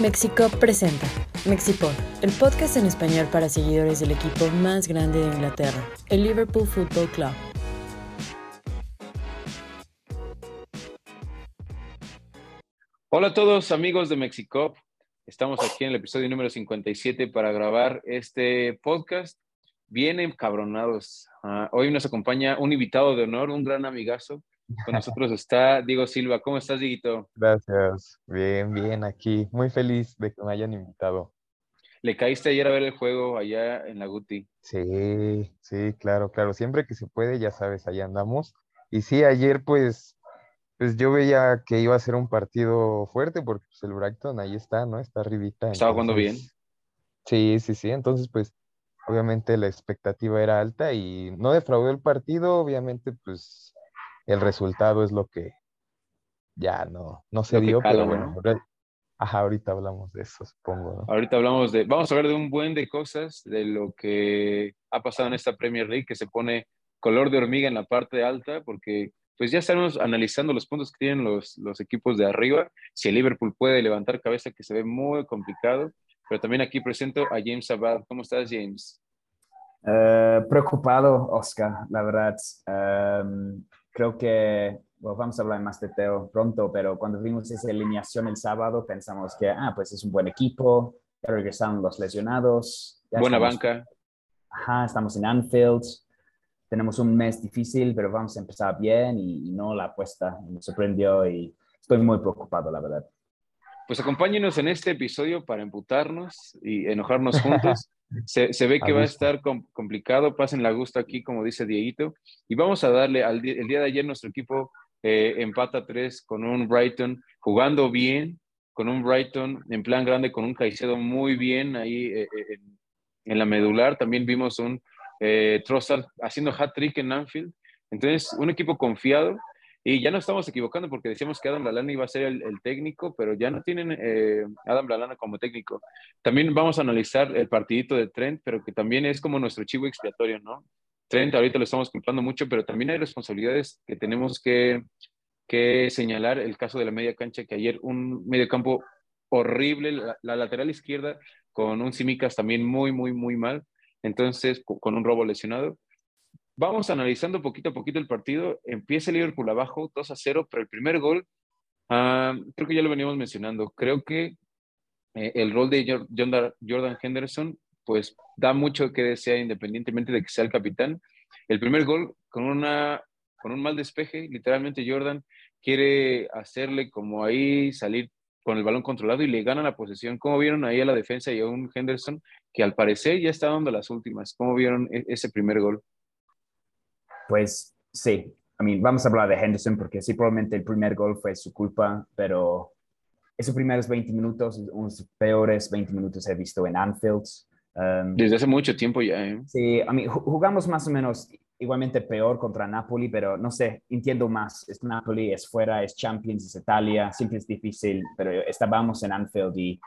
Mexico presenta Mexipod, el podcast en español para seguidores del equipo más grande de Inglaterra, el Liverpool Football Club. Hola a todos amigos de Mexicop. Estamos aquí en el episodio número 57 para grabar este podcast. Bien encabronados. Ah, hoy nos acompaña un invitado de honor, un gran amigazo. Con nosotros está Diego Silva. ¿Cómo estás, Dieguito? Gracias. Bien, bien, aquí. Muy feliz de que me hayan invitado. ¿Le caíste ayer a ver el juego allá en la Guti? Sí, sí, claro, claro. Siempre que se puede, ya sabes, ahí andamos. Y sí, ayer pues, pues yo veía que iba a ser un partido fuerte porque pues, el Brighton ahí está, ¿no? Está arribita. Estaba jugando bien. Sí, sí, sí. Entonces, pues, obviamente la expectativa era alta y no defraudó el partido. Obviamente, pues, el resultado es lo que ya no, no se Lo dio, cala, pero ¿no? bueno, ahora- ajá, ahorita hablamos de eso, supongo, ¿no? Ahorita hablamos de, vamos a hablar de un buen de cosas, de lo que ha pasado en esta Premier League, que se pone color de hormiga en la parte alta, porque pues ya estamos analizando los puntos que tienen los, los equipos de arriba, si el Liverpool puede levantar cabeza, que se ve muy complicado, pero también aquí presento a James Abad. ¿Cómo estás, James? Eh, preocupado, Oscar, la verdad. Em, creo que bueno, vamos a hablar más de Teo pronto, pero cuando vimos esa alineación el sábado pensamos que, ah, pues es un buen equipo, ya regresaron los lesionados. Buena estamos- banca. Ajá, estamos en Anfield. Tenemos un mes difícil, pero vamos a empezar bien y, y no la apuesta. Me sorprendió y estoy muy preocupado, la verdad. Pues acompáñenos en este episodio para emputarnos y enojarnos juntos. Se, se ve que va a estar com- complicado, pasen la gusto aquí, como dice Dieguito. Y vamos a darle, al el día de ayer nuestro equipo eh, empata tres con un Brighton jugando bien, con un Brighton en plan grande, con un Caicedo muy bien ahí eh, eh, en, en la medular. También vimos un eh, Trossard haciendo hat-trick en Anfield. Entonces, un equipo confiado. Y ya no estamos equivocando porque decíamos que Adam Lallana iba a ser el, técnico, pero ya no tienen eh, Adam Lallana como técnico. También vamos a analizar el partidito de Trent, pero que también es como nuestro chivo expiatorio, ¿no? Trent ahorita lo estamos culpando mucho, pero también hay responsabilidades que tenemos que, que señalar. El caso de la media cancha, que ayer un medio campo horrible, la, la lateral izquierda con un Simicas también muy, muy, muy mal. Entonces, co- con un robo lesionado. Vamos analizando poquito a poquito el partido. Empieza el Liverpool abajo, 2 a 0, pero el primer gol, ah, creo que ya lo veníamos mencionando. Creo que eh, el rol de Jor- Jordan Jordan Henderson, pues da mucho que desear independientemente de que sea el capitán. El primer gol con, una, con un mal despeje, literalmente Jordan quiere hacerle como ahí salir con el balón controlado y le gana la posesión. ¿Cómo vieron ahí a la defensa y a un Henderson que al parecer ya está dando las últimas? ¿Cómo vieron e- ese primer gol? Pues sí, I mean, vamos a hablar de Henderson porque sí, probablemente el primer gol fue su culpa, pero esos primeros 20 minutos, unos peores 20 minutos he visto en Anfield. Um, Desde hace mucho tiempo ya, ¿eh? sí, I mean, ju- jugamos más o menos igualmente peor contra Napoli, pero no sé, entiendo más. Es Napoli, es fuera, es Champions, es Italia, siempre es difícil, pero estábamos en Anfield y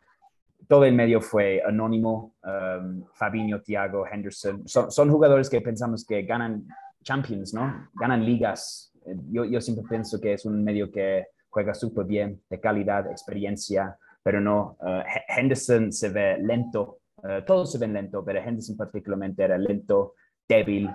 todo el medio fue anónimo. Um, Fabinho, Thiago, Henderson. Son, son jugadores que pensamos que ganan Champions, ¿no? Ganan ligas. Eh, Yo, siempre pienso que es un medio que juega súper bien, de calidad, experiencia, pero no. eh, He- Henderson se ve lento. eh, todos se ven lento, pero Henderson particularmente era lento, débil,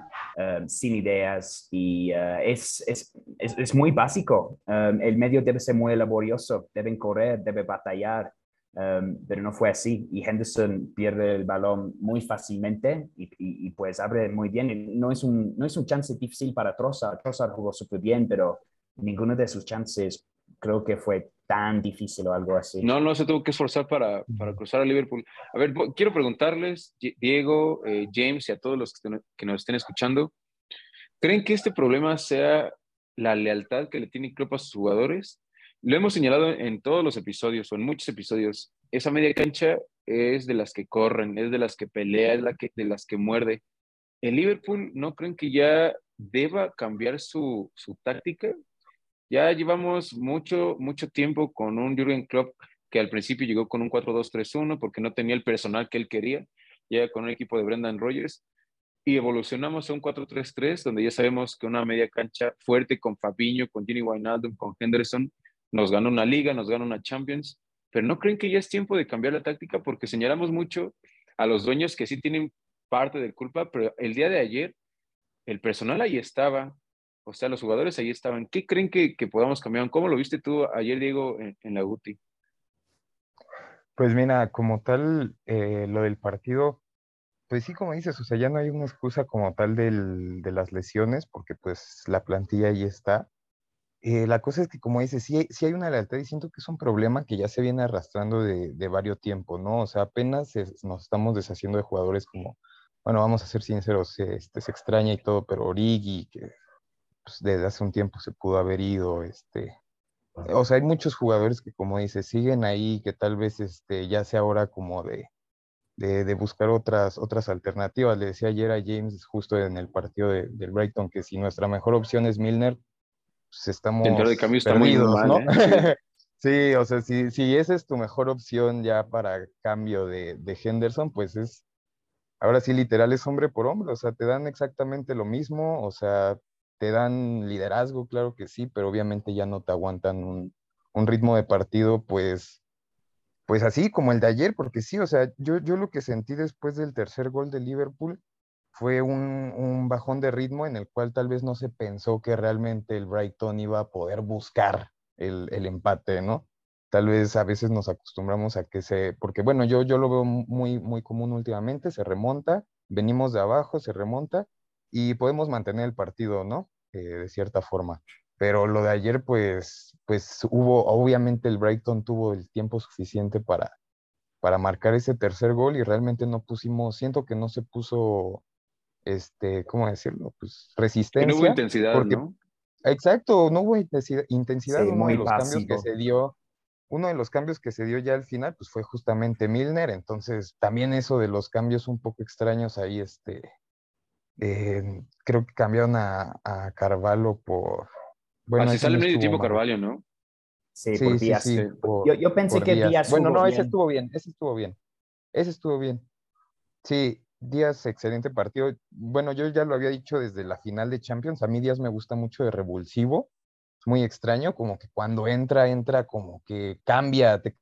sin ideas y es, es, es, es muy básico. El medio debe ser muy laborioso, deben correr, debe batallar. Um, pero no fue así y Henderson pierde el balón muy fácilmente y, y- y, pues abre muy bien. No es un, no es un chance difícil para Trossard. Trossard jugó súper bien, pero ninguno de sus chances creo que fue tan difícil o algo así. No, no se tuvo que esforzar para, para cruzar a Liverpool. A ver, quiero preguntarles, Diego, eh, James y a todos los que, estén- que nos estén escuchando, ¿creen que este problema sea la lealtad que le tiene Klopp a sus jugadores? Lo hemos señalado en todos los episodios o en muchos episodios. Esa media cancha es de las que corren, es de las que pelea, es la que, de las que muerde. ¿El Liverpool no creen que ya deba cambiar su, su táctica? Ya llevamos mucho, mucho tiempo con un Jürgen Klopp que al principio llegó con un 4-2-3-1 porque no tenía el personal que él quería, ya con un equipo de Brendan Rodgers, y evolucionamos a un 4-3-3 donde ya sabemos que una media cancha fuerte con Fabinho, con Gini Wijnaldum, con Henderson, nos gana una liga, nos gana una Champions, pero ¿no creen que ya es tiempo de cambiar la táctica? Porque señalamos mucho a los dueños que sí tienen parte de culpa, pero el día de ayer el personal ahí estaba, o sea, los jugadores ahí estaban. ¿Qué creen que, podamos cambiar? ¿Cómo lo viste tú ayer, Diego, en, la UTI? Pues mira, como tal, eh, lo del partido, pues sí, como dices, o sea, ya no hay una excusa como tal de las lesiones, porque pues la plantilla ahí está. Eh, la cosa es que, como dices, sí, sí hay una lealtad y siento que es un problema que ya se viene arrastrando de, de varios tiempos, ¿no? O sea, apenas nos estamos deshaciendo de jugadores como, bueno, vamos a ser sinceros, este, se extraña y todo, pero Origi, que pues, desde hace un tiempo se pudo haber ido, este, o sea, hay muchos jugadores que, como dices, siguen ahí, que tal vez este, ya sea hora como de, de, buscar otras, otras alternativas. Le decía ayer a James, justo en el partido de, del Brighton, que si nuestra mejor opción es Milner, pues estamos de cambio está perdidos, muy ¿no? ¿eh? sí. o sea, si, si esa es tu mejor opción ya para cambio de, de Henderson, pues es, ahora sí, literal es hombre por hombre, o sea, te dan exactamente lo mismo, o sea, te dan liderazgo, claro que sí, pero obviamente ya no te aguantan un, ritmo de partido, pues, pues así como el de ayer, porque sí, o sea, yo, yo lo que sentí después del tercer gol de Liverpool fue un, bajón de ritmo en el cual tal vez no se pensó que realmente el Brighton iba a poder buscar el, el empate, ¿no? Tal vez a veces nos acostumbramos a que se, porque bueno, yo, yo lo veo muy, muy común últimamente, se remonta, venimos de abajo, se remonta, y podemos mantener el partido, ¿no? Eh, de cierta forma. Pero lo de ayer, pues, pues hubo, obviamente el Brighton tuvo el tiempo suficiente para, para marcar ese tercer gol y realmente no pusimos, siento que no se puso, este, ¿cómo decirlo? Pues resistencia. no hubo intensidad, ¿no? Exacto, no hubo intensidad. intensidad uno de los cambios que se dio, uno de los cambios que se dio ya al final, pues fue justamente Milner, entonces también eso de los cambios un poco extraños ahí, este, eh, creo que cambiaron a, a Carvalho por. Bueno, Así sale medio tiempo Carvalho, ¿no? Sí, por Díaz. yo, yo, pensé que Díaz. Bueno, no, ese estuvo bien, ese estuvo bien. Ese estuvo bien. Sí, Díaz, excelente partido. Bueno, yo ya lo había dicho desde la final de Champions. A mí Díaz me gusta mucho de revulsivo. Es muy extraño, como que cuando entra, entra como que cambia, te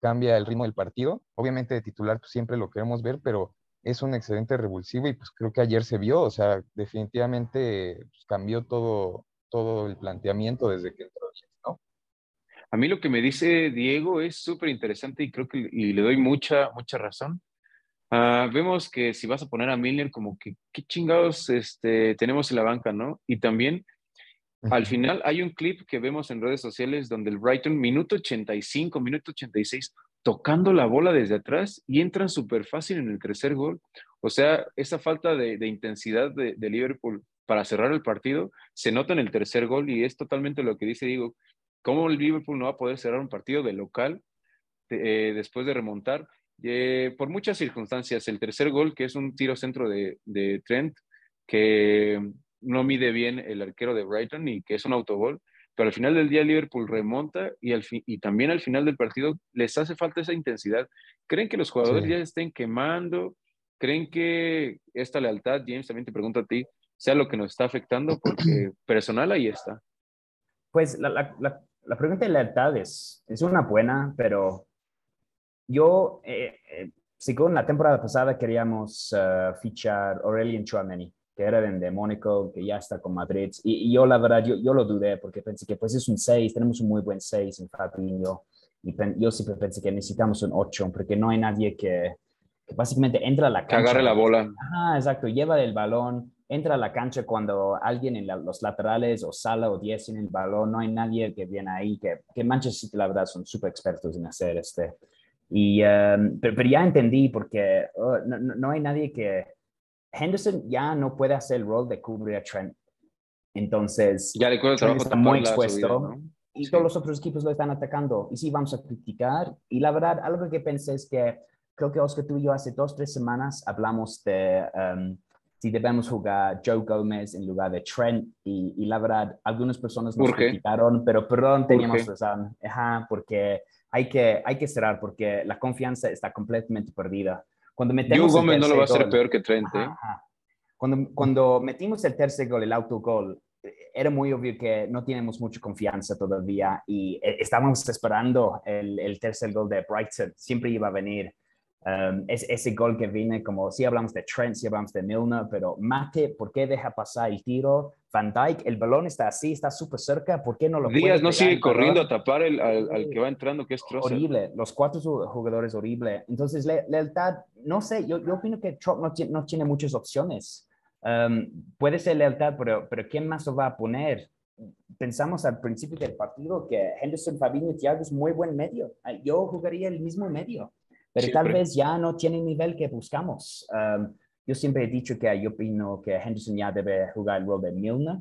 cambia el ritmo del partido. Obviamente de titular pues, siempre lo queremos ver, pero es un excelente revulsivo y pues creo que ayer se vio, o sea, definitivamente pues, cambió todo, todo el planteamiento desde que entró, ¿no? A mí lo que me dice Diego es súper interesante y creo que y le doy mucha, mucha razón. Ah, vemos que si vas a poner a Milner, como que qué chingados este, tenemos en la banca, ¿no? Y también al final hay un clip que vemos en redes sociales donde el Brighton, minuto 85, minuto 86, tocando la bola desde atrás y entran súper fácil en el tercer gol. O sea, esa falta de, intensidad de, Liverpool para cerrar el partido se nota en el tercer gol y es totalmente lo que dice Diego. ¿Cómo el Liverpool no va a poder cerrar un partido de local eh, después de remontar? Eh, por muchas circunstancias, el tercer gol, que es un tiro centro de, de Trent, que no mide bien el arquero de Brighton y que es un autogol, pero al final del día Liverpool remonta y, al y también al final del partido les hace falta esa intensidad. ¿Creen que los jugadores ya estén quemando? ¿Creen que esta lealtad, James, también te pregunto a ti, sea lo que nos está afectando? Porque personal ahí está. Pues la, la, la, pregunta de lealtad es, es una buena, pero yo, eh, eh, según la temporada pasada, queríamos uh, fichar Aurelien Chouameni que era de Mónaco, que ya está con Madrid. Y, yo, la verdad, yo, yo, lo dudé porque pensé que pues es un 6, tenemos un muy buen 6 en Fabinho. Y yo siempre pensé que necesitamos un 8, porque no hay nadie que, que básicamente entra a la cancha. Que agarre la bola. Ah, exacto, lleva el balón, entra a la cancha cuando alguien en los laterales o Sala o 10 en el balón, no hay nadie que viene ahí, que, que Manchester City la verdad son súper expertos en hacer este. Y, um, pero, ya entendí porque oh, no, no, hay nadie que, Henderson ya no puede hacer el rol de cubrir a Trent. Entonces, ya le está muy expuesto y todos los otros equipos lo están atacando. Y sí, vamos a criticar. Y la verdad, algo que pensé es que creo que Oscar, tú y yo hace dos, tres semanas hablamos de um, si debemos jugar Joe Gómez en lugar de Trent. Y, y la verdad, algunas personas nos criticaron, pero perdón, teníamos razón. Ajá, porque hay que, hay que cerrar, porque la confianza está completamente perdida. Cuando metemos Gómez no lo va a hacer peor que Trent. ¿eh? Cuando, cuando metimos el tercer gol, el autogol, era muy obvio que no tenemos mucha confianza todavía y eh, estábamos esperando el, el tercer gol de Brighton. Siempre iba a venir. Um, es, ese gol que viene, como si hablamos de Trent, si hablamos de Milner, pero Mate, ¿por qué deja pasar el tiro? Van Dyke, el balón está así, está súper cerca, ¿por qué no lo Díaz no sigue corriendo a tapar el, al, al, que va entrando, que es Trossard. Horrible, los cuatro jugadores horrible. Entonces, le, lealtad, no sé, yo, yo opino que Trump no, no tiene muchas opciones. Um, puede ser lealtad, pero, pero ¿quién más lo va a poner? Pensamos al principio del partido que Henderson, Fabinho y Thiago es muy buen medio. Yo jugaría el mismo medio pero tal vez ya no tiene el nivel que buscamos. Um, yo siempre he dicho que yo opino que Henderson ya debe jugar el rol de Milner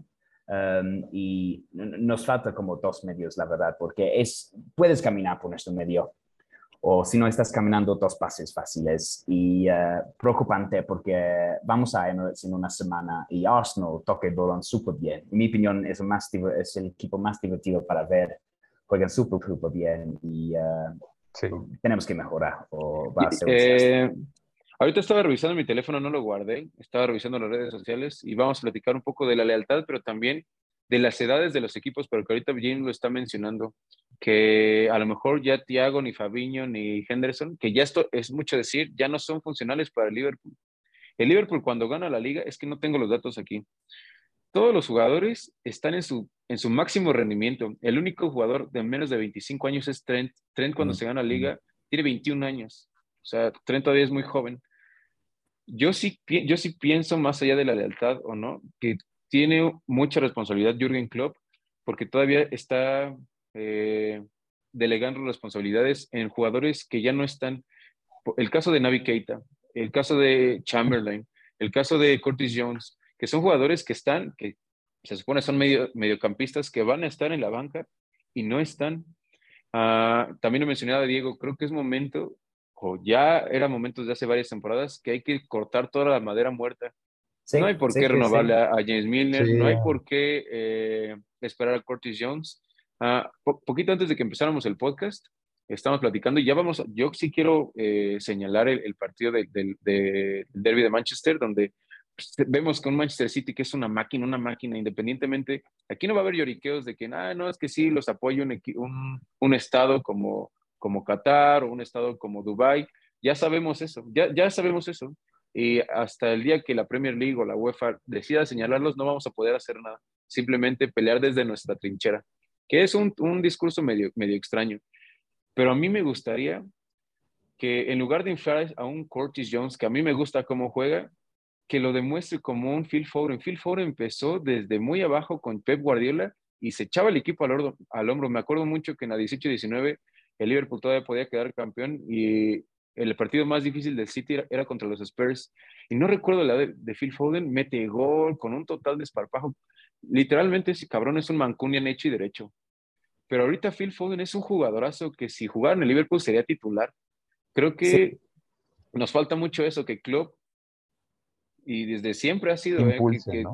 um, y nos falta como dos medios, la verdad, porque es, puedes caminar por nuestro medio o si no estás caminando dos pases fáciles. Y uh, preocupante porque vamos a Emirates en una semana y Arsenal toca el balón súper bien. En mi opinión es, más, es el equipo más divertido para ver, juegan súper, súper bien y uh, tenemos que mejorar o va a ser eh, Ahorita estaba revisando mi teléfono, no lo guardé, estaba revisando las redes sociales y vamos a platicar un poco de la lealtad, pero también de las edades de los equipos, pero que ahorita Jim lo está mencionando, que a lo mejor ya Thiago, ni Fabiño, ni Henderson, que ya esto es mucho decir, ya no son funcionales para el Liverpool. El Liverpool cuando gana la liga, es que no tengo los datos aquí, todos los jugadores están en su, en su máximo rendimiento. El único jugador de menos de 25 años es Trent. Trent cuando se gana la liga tiene 21 años. O sea, Trent todavía es muy joven. Yo sí, yo sí pienso, más allá de la lealtad o no, que tiene mucha responsabilidad Jürgen Klopp porque todavía está eh, delegando responsabilidades en jugadores que ya no están. El caso de Navi Keita, el caso de Chamberlain, el caso de Curtis Jones que son jugadores que están, que se supone son medio, mediocampistas, que van a estar en la banca y no están. Ah, también lo mencionaba Diego, creo que es momento, o ya era momento de hace varias temporadas, que hay que cortar toda la madera muerta. no hay por qué renovarle a, James Milner, no hay por qué eh, esperar a Curtis Jones. Uh, poquito antes de que empezáramos el podcast, estamos platicando y ya vamos, yo sí quiero eh, señalar el, partido del de, derby de Manchester, donde pues, vemos con Manchester City que es una máquina, una máquina, independientemente, aquí no va a haber lloriqueos de que, ah, no, es que sí, los apoya un, un, estado como, como Qatar o un estado como Dubai ya sabemos eso, ya, ya sabemos eso. Y hasta el día que la Premier League o la UEFA decida señalarlos, no vamos a poder hacer nada, simplemente pelear desde nuestra trinchera, que es un, un discurso medio, medio extraño. Pero a mí me gustaría que en lugar de inflar a un Curtis Jones, que a mí me gusta cómo juega, que lo demuestre como un Phil Foden. Phil Foden empezó desde muy abajo con Pep Guardiola y se echaba el equipo al, al hombro. Me acuerdo mucho que en la 18-19 el Liverpool todavía podía quedar campeón y el partido más difícil del City era, contra los Spurs. Y no recuerdo la de, Phil Foden, mete gol con un total desparpajo. Literalmente ese cabrón es un mancunian hecho y derecho. Pero ahorita Phil Foden es un jugadorazo que si jugara en el Liverpool sería titular. Creo que nos falta mucho eso, que Klopp y desde siempre ha sido ¿eh?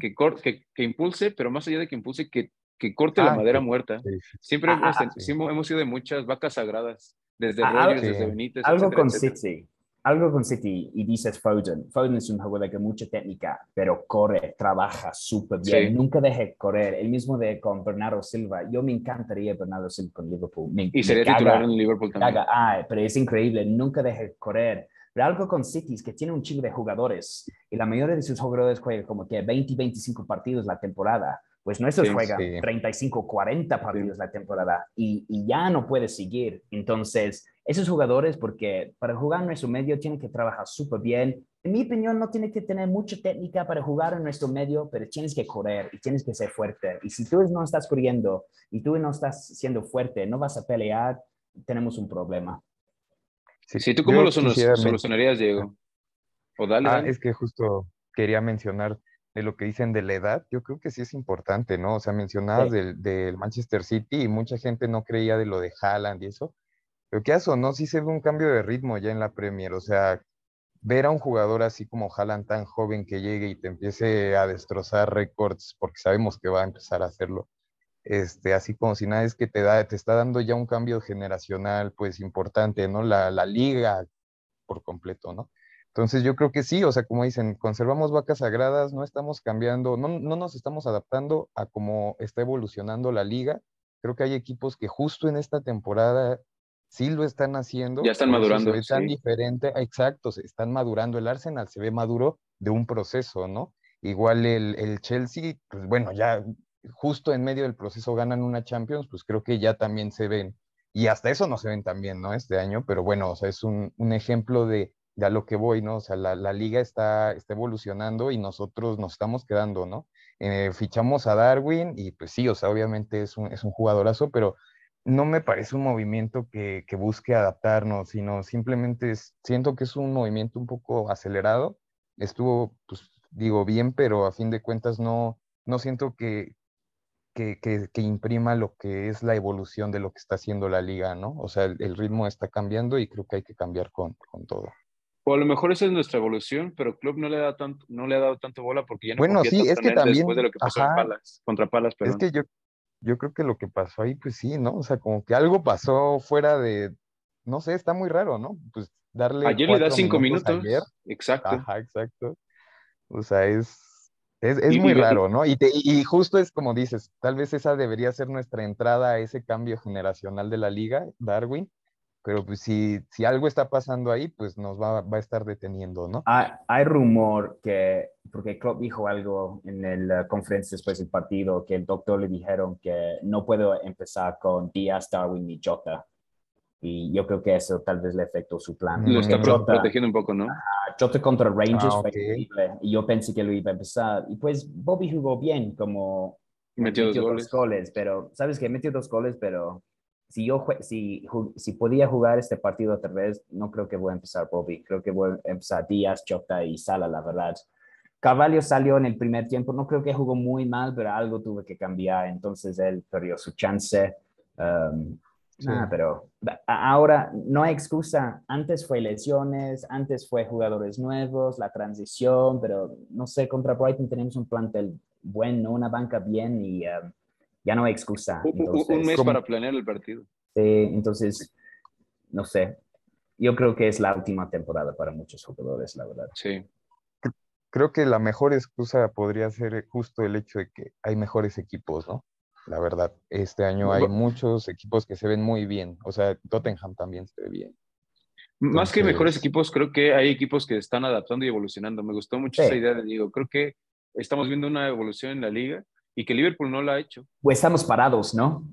que, que, impulse, pero más allá de que impulse, que, corte la ah, madera muerta. Siempre, hemos, ah, hemos, sido de muchas vacas sagradas, desde ah, Rogers, desde Benítez. Algo con City, algo con City, y dices Foden. Foden es un jugador que mucha técnica, pero corre, trabaja súper bien, nunca deje correr. El mismo de con Bernardo Silva. Yo me encantaría Bernardo Silva con Liverpool. y sería titular en Liverpool también. pero es increíble, nunca deje correr. Pero algo con City es que tiene un chingo de jugadores y la mayoría de sus jugadores juegan como que 20, 25 partidos la temporada. Pues nuestros sí, juegan 35, 40 partidos la temporada y, y, ya no puede seguir. Entonces, esos jugadores, porque para jugar en nuestro medio tienen que trabajar súper bien. En mi opinión, no tiene que tener mucha técnica para jugar en nuestro medio, pero tienes que correr y tienes que ser fuerte. Y si tú no estás corriendo y tú no estás siendo fuerte, no vas a pelear, tenemos un problema. Sí, ¿tú cómo lo solucionarías, Diego? O dale, ah, es que justo quería mencionar de lo que dicen de la edad, yo creo que sí es importante, ¿no? O sea, mencionabas del, Manchester City y mucha gente no creía de lo de Haaland y eso, pero qué hace, ¿no? Sí se ve un cambio de ritmo ya en la Premier, o sea, ver a un jugador así como Haaland tan joven que llegue y te empiece a destrozar récords, porque sabemos que va a empezar a hacerlo, este, así como si nada es que te, da, te está dando ya un cambio generacional, pues importante, ¿no? La, la liga por completo, ¿no? Entonces yo creo que sí, o sea, como dicen, conservamos vacas sagradas, no estamos cambiando, no, no nos estamos adaptando a cómo está evolucionando la liga. Creo que hay equipos que justo en esta temporada sí lo están haciendo. Ya están madurando. Se ve tan diferente, exacto, se están madurando. El Arsenal se ve maduro de un proceso, ¿no? Igual el, el Chelsea, pues bueno, ya justo en medio del proceso ganan una Champions, pues creo que ya también se ven. Y hasta eso no se ven tan bien, ¿no? Este año, pero bueno, o sea, es un, un ejemplo de, de a lo que voy, ¿no? O sea, la, la liga está, está, evolucionando y nosotros nos estamos quedando, ¿no? Eh, fichamos a Darwin y pues sí, o sea, obviamente es un, es un jugadorazo, pero no me parece un movimiento que, que busque adaptarnos, sino simplemente siento que es un movimiento un poco acelerado. Estuvo, pues digo, bien, pero a fin de cuentas no, no siento que, que, que, que, imprima lo que es la evolución de lo que está haciendo la liga, ¿no? O sea, el, el ritmo está cambiando y creo que hay que cambiar con, con todo. O a lo mejor esa es nuestra evolución, pero Club no le, da tanto, no le ha dado tanto bola porque ya no bueno, sí, es que también, después de lo que pasó ajá, Palas, contra Palas. Perdón. Es que yo, yo creo que lo que pasó ahí, pues sí, ¿no? O sea, como que algo pasó fuera de, no sé, está muy raro, ¿no? Pues darle. Ayer le da cinco minutos. Ayer. Exacto. Ajá, exacto. O sea, es, es, es muy raro, ¿no? Y, te, y justo es como dices, tal vez esa debería ser nuestra entrada a ese cambio generacional de la liga, Darwin, pero pues si, si algo está pasando ahí, pues nos va, va a estar deteniendo, ¿no? Hay, hay, rumor que, porque Klopp dijo algo en la uh, conferencia después del partido, que el doctor le dijeron que no puedo empezar con Díaz, Darwin y Jota. Y yo creo que eso tal vez le afectó su plan. Lo está Jota, protegiendo un poco, ¿no? Uh, Jota contra Rangers ah, okay. fue increíble. Y yo pensé que lo iba a empezar. Y pues Bobby jugó bien, como metió, metió dos, goles. dos goles. Pero, ¿sabes qué? Metió dos goles, pero si yo si, si podía jugar este partido otra vez, no creo que voy a empezar Bobby. Creo que voy a empezar Díaz, Chota y Sala, la verdad. Carvalho salió en el primer tiempo. No creo que jugó muy mal, pero algo tuve que cambiar. Entonces él perdió su chance. Um, sí. nada, pero ahora no hay excusa. Antes fue lesiones, antes fue jugadores nuevos, la transición, pero no sé, contra Brighton tenemos un plantel bueno, una banca bien y... Um, ya no hay excusa. Entonces, un mes para planear el partido. Sí, entonces, no sé. Yo creo que es la última temporada para muchos jugadores, la verdad. Sí. Creo que la mejor excusa podría ser justo el hecho de que hay mejores equipos, ¿no? La verdad, este año hay muchos equipos que se ven muy bien. O sea, Tottenham también se ve bien. Entonces, Más que mejores equipos, creo que hay equipos que están adaptando y evolucionando. Me gustó mucho sí. esa idea de Diego. Creo que estamos viendo una evolución en la liga y que Liverpool no la ha hecho. Pues estamos parados, ¿no?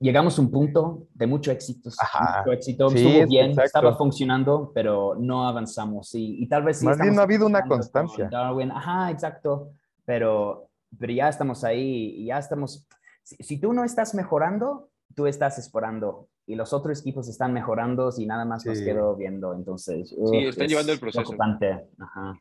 Llegamos a un punto de mucho éxito. Ajá. Mucho éxito. Sí, Estuvo bien, exacto. estaba funcionando, pero no avanzamos. Y, y tal vez sí Más bien no ha habido una constancia. Darwin. Ajá, exacto. Pero, pero ya estamos ahí y ya estamos. Si, si, tú no estás mejorando, tú estás esperando. Y los otros equipos están mejorando y nada más sí. nos quedo viendo. Entonces, uh, sí, están llevando el proceso. Ajá.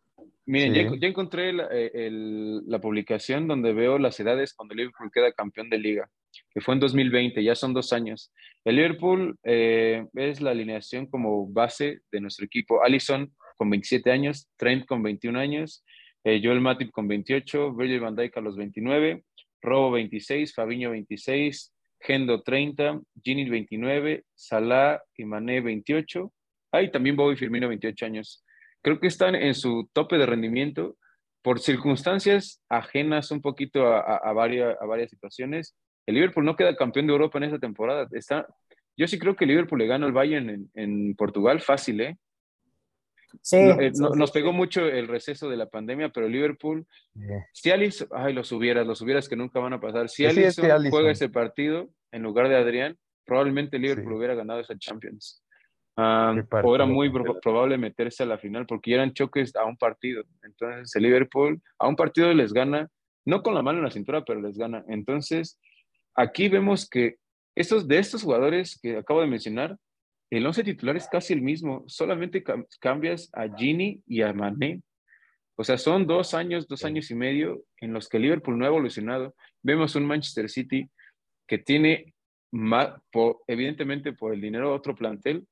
Miren, sí. ya, ya, encontré la, eh, el, la, publicación donde veo las edades cuando Liverpool queda campeón de liga, que fue en 2020, ya son dos años. El Liverpool eh, es la alineación como base de nuestro equipo. Allison con 27 años, Trent con 21 años, eh, Joel Matip con 28, Virgil van Dijk a los 29, Robo 26, Fabiño 26, Gendo 30, Gini 29, Salah y Mané 28, ah, y también Bobby Firmino 28 años creo que están en su tope de rendimiento por circunstancias ajenas un poquito a, a, a, varias, a varias situaciones. El Liverpool no queda campeón de Europa en esta temporada. Está, yo sí creo que el Liverpool le gana al Bayern en, en Portugal fácil, ¿eh? Sí, no, eh, no, nos pegó mucho el receso de la pandemia, pero Liverpool, yeah. si Alice, ay, los hubieras, los hubieras que nunca van a pasar. Si es juega ese partido en lugar de Adrián, probablemente Liverpool hubiera ganado esa Champions. Um, era muy pro probable meterse a la final porque ya eran choques a un partido. Entonces el Liverpool a un partido les gana, no con la mano en la cintura, pero les gana. Entonces aquí vemos que estos, de estos jugadores que acabo de mencionar, el once titular es casi el mismo, solamente cam cambias a Gini y a Mané. O sea, son dos años, dos años y medio en los que Liverpool no ha evolucionado. Vemos un Manchester City que tiene, más, por, evidentemente por el dinero, otro plantel,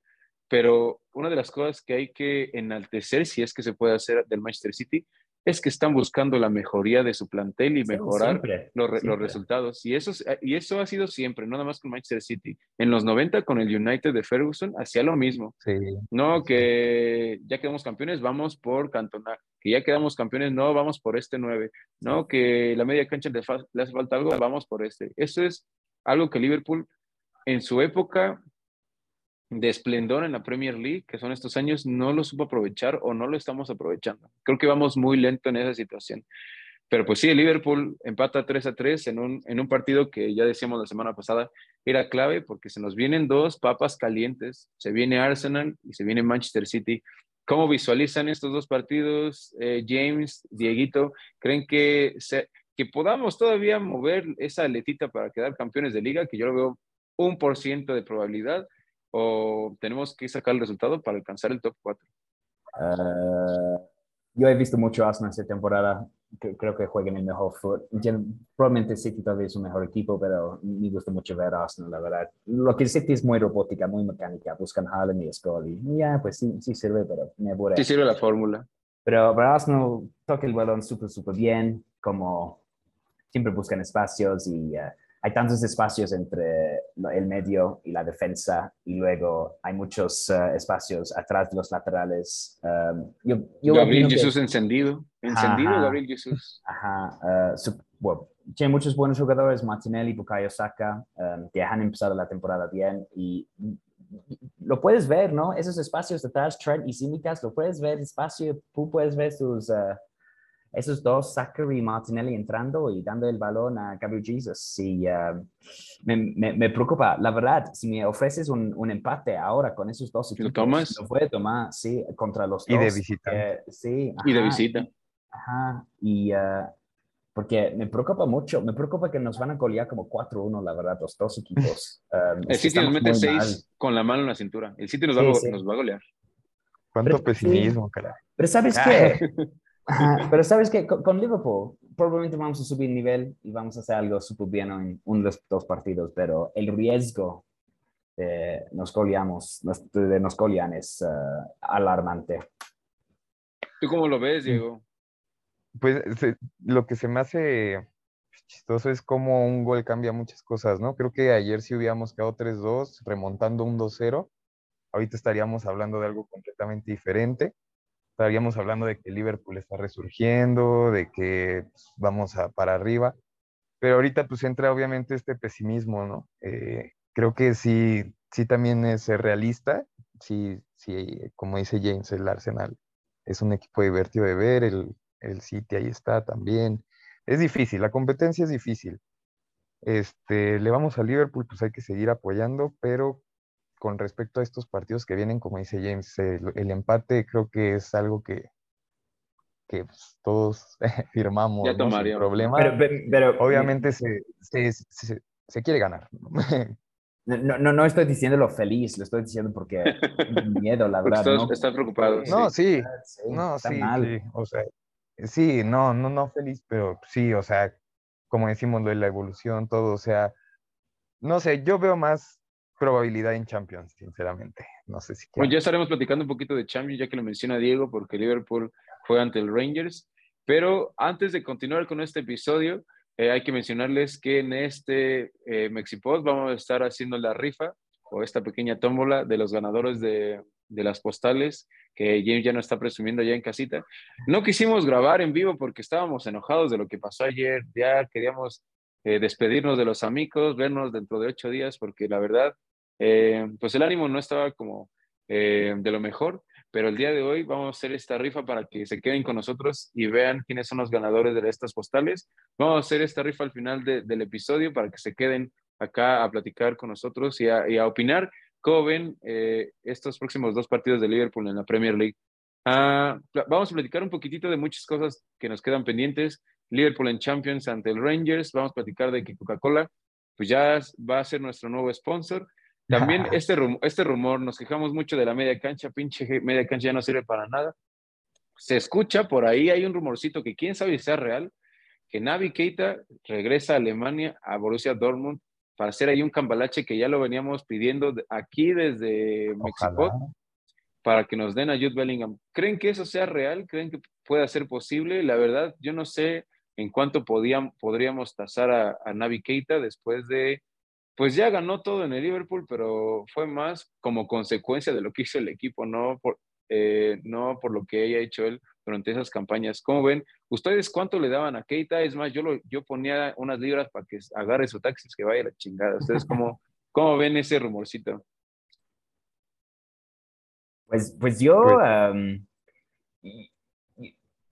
pero una de las cosas que hay que enaltecer, si es que se puede hacer del Manchester City, es que están buscando la mejoría de su plantel y mejorar los, los, resultados. Y eso, y eso ha sido siempre, no nada más con Manchester City. En los 90 con el United de Ferguson hacía lo mismo. No, que ya quedamos campeones, vamos por Cantona. Que ya quedamos campeones, no, vamos por este 9. No, que la media cancha le, le hace falta algo, vamos por este. Eso es algo que Liverpool en su época de esplendor en la Premier League, que son estos años, no lo supo aprovechar o no lo estamos aprovechando. Creo que vamos muy lento en esa situación. Pero pues sí, el Liverpool empata 3 a 3 en un, en un partido que ya decíamos la semana pasada era clave porque se nos vienen dos papas calientes. Se viene Arsenal y se viene Manchester City. ¿Cómo visualizan estos dos partidos, eh, James, Dieguito? ¿Creen que, se, que podamos todavía mover esa aletita para quedar campeones de liga? Que yo lo veo un por ciento de probabilidad o tenemos que sacar el resultado para alcanzar el top 4? Eh, yo he visto mucho Arsenal esta temporada. Creo que juegan el mejor fútbol. Probablemente City todavía es un mejor equipo, pero me gusta mucho ver a Arsenal, la verdad. Lo que City es muy robótica, muy mecánica. Buscan Haaland y Scully. Ya, pues sí, sí sirve, pero me aburre. Sí sirve la fórmula. Pero para Arsenal toca el balón súper, súper bien. Como siempre buscan espacios y uh, hay tantos espacios entre el medio y la defensa y luego hay muchos eh, espacios atrás de los laterales. Um, Gabriel Jesús encendido, encendido Gabriel Jesús. Ajá, uh, tiene muchos buenos jugadores, Martinelli, Bukayo Saka, um, que han empezado la temporada bien y lo puedes ver, ¿no? Esos espacios detrás, Trent y Simicas, lo puedes ver espacio, tú puedes ver sus... Uh, esos dos, Zachary y Martinelli entrando y dando el balón a Gabriel Jesus. Y uh, me, me, preocupa, la verdad, si me ofreces un, un empate ahora con esos dos equipos, ¿Lo tomas? Lo puede tomar, sí, contra los y dos. De visita. sí. y de visita. Ajá, y uh, porque me preocupa mucho, me preocupa que nos van a golear como 4-1, la verdad, los dos equipos. Um, el City nos mete 6 con la mano en la cintura. El City nos, va, nos va a golear. Cuánto pesimismo, caray. Pero ¿sabes qué? pero sabes que con, Liverpool probablemente vamos a subir nivel y vamos a hacer algo súper bien en uno de los dos partidos, pero el riesgo de nos goleamos, de nos golean es uh, alarmante. ¿Tú cómo lo ves, Diego? Pues lo que se me hace chistoso es cómo un gol cambia muchas cosas, ¿no? Creo que ayer si hubiéramos quedado 3-2, remontando un 2-0, ahorita estaríamos hablando de algo completamente diferente estaríamos hablando de que Liverpool está resurgiendo, de que pues, vamos a, para arriba, pero ahorita pues entra obviamente este pesimismo, ¿no? Eh, creo que sí, sí también es realista, sí, sí, como dice James, el Arsenal es un equipo divertido de ver, el, el City ahí está también. Es difícil, la competencia es difícil. Este, le vamos a Liverpool, pues hay que seguir apoyando, pero con respecto a estos partidos que vienen, como dice James, el, empate creo que es algo que, que pues, todos firmamos ya ¿no? Sin problema. Pero, obviamente se, se, se, quiere ganar. No, no, no estoy diciéndolo feliz, lo estoy diciendo porque miedo, la verdad. ¿no? Está preocupado. No, sí, no, sí, sí, o sea, sí, no, no, no feliz, pero sí, o sea, como decimos, lo de la evolución, todo, o sea, no sé, yo veo más probabilidad en Champions, sinceramente. No sé si. Bueno, ya estaremos platicando un poquito de Champions, ya que lo menciona Diego, porque Liverpool fue ante el Rangers. Pero antes de continuar con este episodio, eh, hay que mencionarles que en este eh, Mexipod vamos a estar haciendo la rifa o esta pequeña tómbola de los ganadores de, de las postales que James ya no está presumiendo ya en casita. No quisimos grabar en vivo porque estábamos enojados de lo que pasó ayer, ya queríamos eh, despedirnos de los amigos, vernos dentro de ocho días, porque la verdad eh, pues el ánimo no estaba como eh, de lo mejor, pero el día de hoy vamos a hacer esta rifa para que se queden con nosotros y vean quiénes son los ganadores de estas postales. Vamos a hacer esta rifa al final del episodio para que se queden acá a platicar con nosotros y a, opinar cómo ven eh, estos próximos dos partidos de Liverpool en la Premier League. Ah, vamos a platicar un poquitito de muchas cosas que nos quedan pendientes. Liverpool en Champions ante el Rangers. Vamos a platicar de que Coca-Cola pues ya va a ser nuestro nuevo sponsor. También este, rumor, este rumor, nos quejamos mucho de la media cancha, pinche media cancha ya no sirve para nada. Se escucha por ahí, hay un rumorcito que quién sabe si sea real, que Navi Keita regresa a Alemania, a Borussia Dortmund, para hacer ahí un cambalache que ya lo veníamos pidiendo aquí desde México, para que nos den a Jude Bellingham. ¿Creen que eso sea real? ¿Creen que pueda ser posible. La verdad, yo no sé en cuánto podíamos, podríamos tasar a, a Navi Keita después de, pues ya ganó todo en el Liverpool, pero fue más como consecuencia de lo que hizo el equipo, no por, eh, no por lo que haya hecho él durante esas campañas. ¿Cómo ven? ¿Ustedes cuánto le daban a Keita? Es más, yo, lo, yo ponía unas libras para que agarre su taxi, que vaya a la chingada. ¿Ustedes cómo, cómo ven ese rumorcito? Pues, pues yo, um,